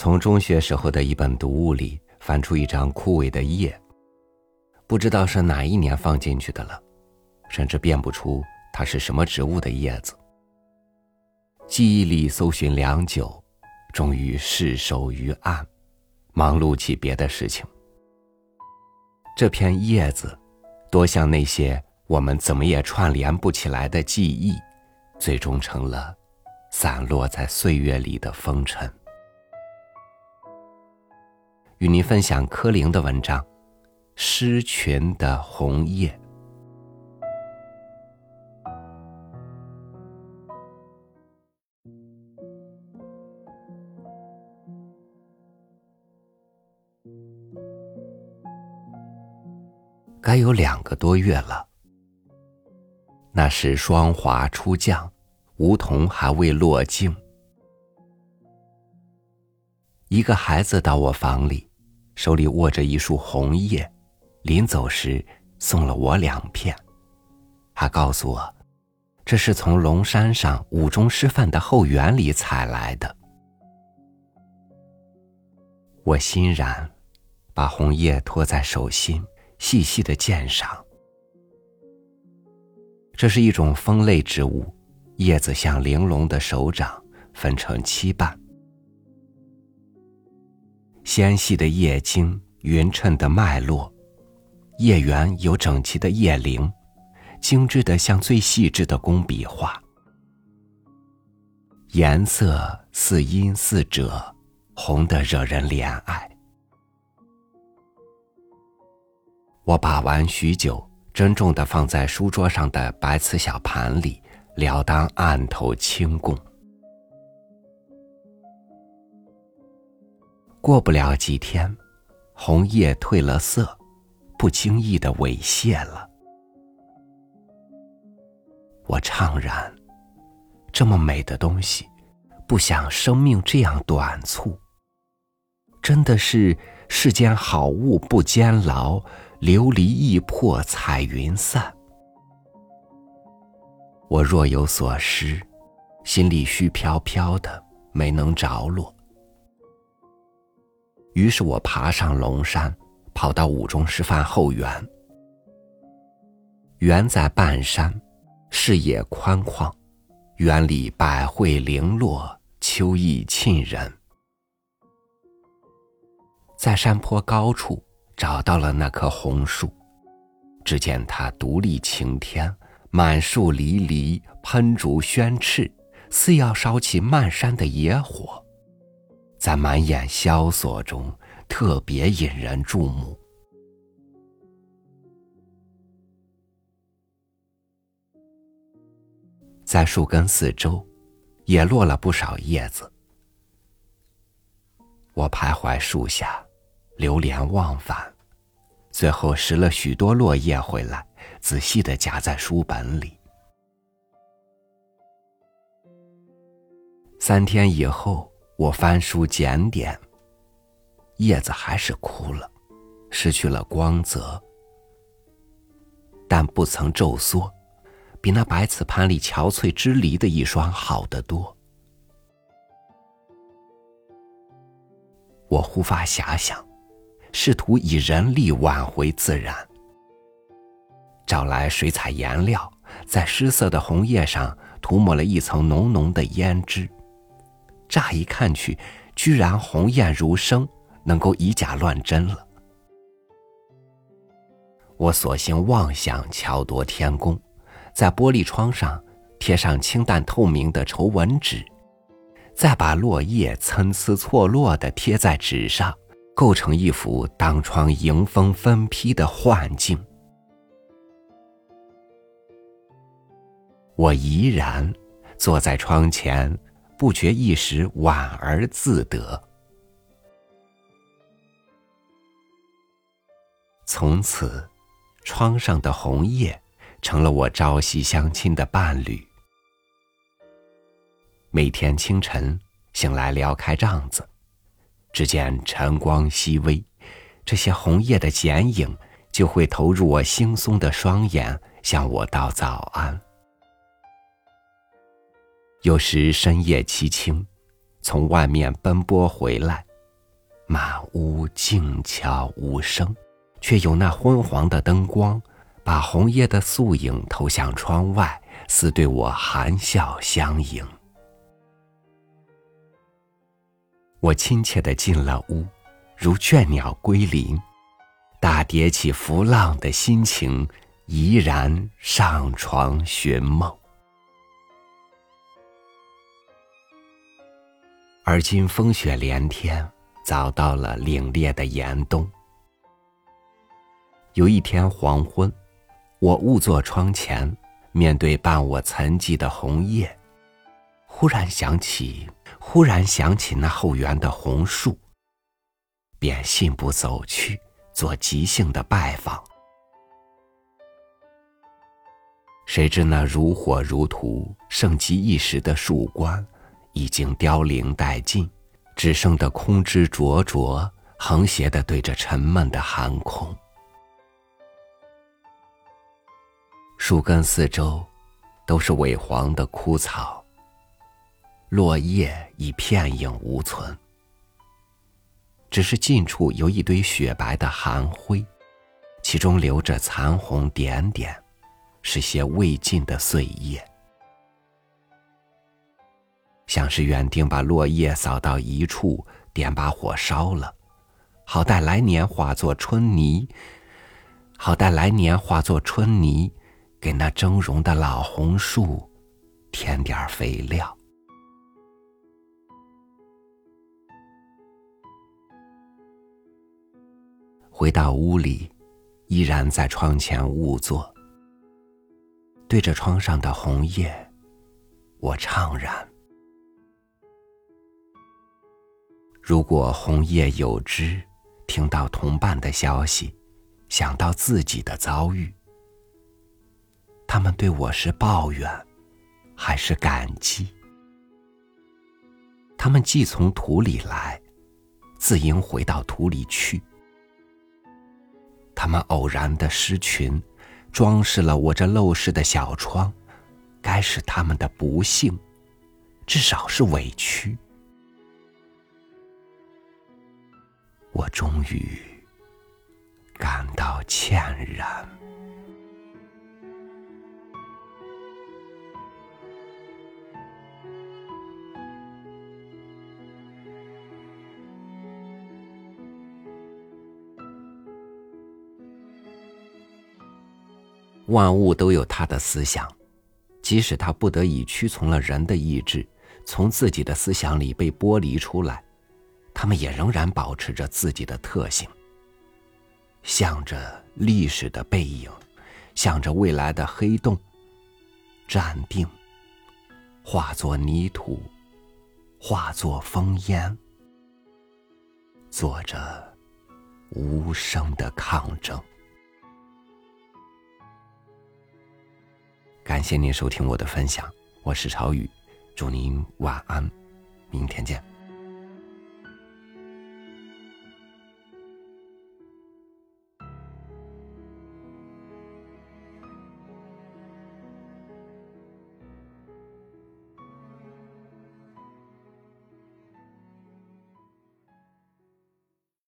从中学时候的一本读物里翻出一张枯萎的叶，不知道是哪一年放进去的了，甚至辨不出它是什么植物的叶子。记忆里搜寻良久，终于释手于案，忙碌起别的事情。这片叶子，多像那些我们怎么也串联不起来的记忆，最终成了散落在岁月里的风尘。与您分享柯林的文章《狮群的红叶》。该有两个多月了。那时霜华初降，梧桐还未落尽。一个孩子到我房里，手里握着一束红叶，临走时送了我两片，还告诉我，这是从龙山上五中师范的后园里采来的。我欣然，把红叶托在手心，细细的鉴赏。这是一种风类植物，叶子像玲珑的手掌，分成七瓣。纤细的叶茎，匀称的脉络，叶缘有整齐的叶灵，精致的像最细致的工笔画，颜色似阴似赭，红得惹人怜爱。我把玩许久，珍重的放在书桌上的白瓷小盘里，了当案头清供。过不了几天，红叶褪了色，不经意的猥亵了。我怅然，这么美的东西，不想生命这样短促。真的是世间好物不坚牢，琉璃易破彩云散。我若有所失，心里虚飘飘的，没能着落。于是我爬上龙山，跑到五中师范后园。园在半山，视野宽旷，园里百卉零落，秋意沁人。在山坡高处找到了那棵红树，只见它独立擎天，满树离离，喷竹宣翅，似要烧起漫山的野火。在满眼萧索中，特别引人注目。在树根四周，也落了不少叶子。我徘徊树下，流连忘返，最后拾了许多落叶回来，仔细的夹在书本里。三天以后。我翻书检点，叶子还是枯了，失去了光泽，但不曾皱缩，比那白瓷盘里憔悴支离的一双好得多。我忽发遐想，试图以人力挽回自然，找来水彩颜料，在失色的红叶上涂抹了一层浓浓的胭脂。乍一看去，居然红艳如生，能够以假乱真了。我索性妄想巧夺天工，在玻璃窗上贴上清淡透明的绸纹纸，再把落叶参差错落的贴在纸上，构成一幅当窗迎风分披的幻境。我怡然坐在窗前。不觉一时婉而自得。从此，窗上的红叶成了我朝夕相亲的伴侣。每天清晨醒来撩开帐子，只见晨光熹微，这些红叶的剪影就会投入我惺忪的双眼，向我道早安。有时深夜凄清，从外面奔波回来，满屋静悄无声，却有那昏黄的灯光，把红叶的素影投向窗外，似对我含笑相迎。我亲切地进了屋，如倦鸟归林，大叠起浮浪的心情，怡然上床寻梦。而今风雪连天，早到了凛冽的严冬。有一天黄昏，我兀坐窗前，面对伴我沉寂的红叶，忽然想起。忽然想起那后园的红树，便信步走去，做即兴的拜访。谁知那如火如荼、盛极一时的树冠，已经凋零殆尽，只剩的空枝灼灼，横斜的对着沉闷的寒空。树根四周，都是萎黄的枯草。落叶已片影无存，只是近处有一堆雪白的寒灰，其中留着残红点点，是些未尽的碎叶，像是园丁把落叶扫到一处，点把火烧了，好待来年化作春泥，好待来年化作春泥，给那峥嵘的老红树添点肥料。回到屋里，依然在窗前兀坐，对着窗上的红叶，我怅然。如果红叶有知，听到同伴的消息，想到自己的遭遇，他们对我是抱怨，还是感激？他们既从土里来，自应回到土里去。他们偶然的失群，装饰了我这陋室的小窗，该是他们的不幸，至少是委屈。我终于感到歉然。万物都有它的思想，即使它不得已屈从了人的意志，从自己的思想里被剥离出来，它们也仍然保持着自己的特性。向着历史的背影，向着未来的黑洞，站定，化作泥土，化作烽烟，做着无声的抗争。感谢您收听我的分享，我是朝雨，祝您晚安，明天见。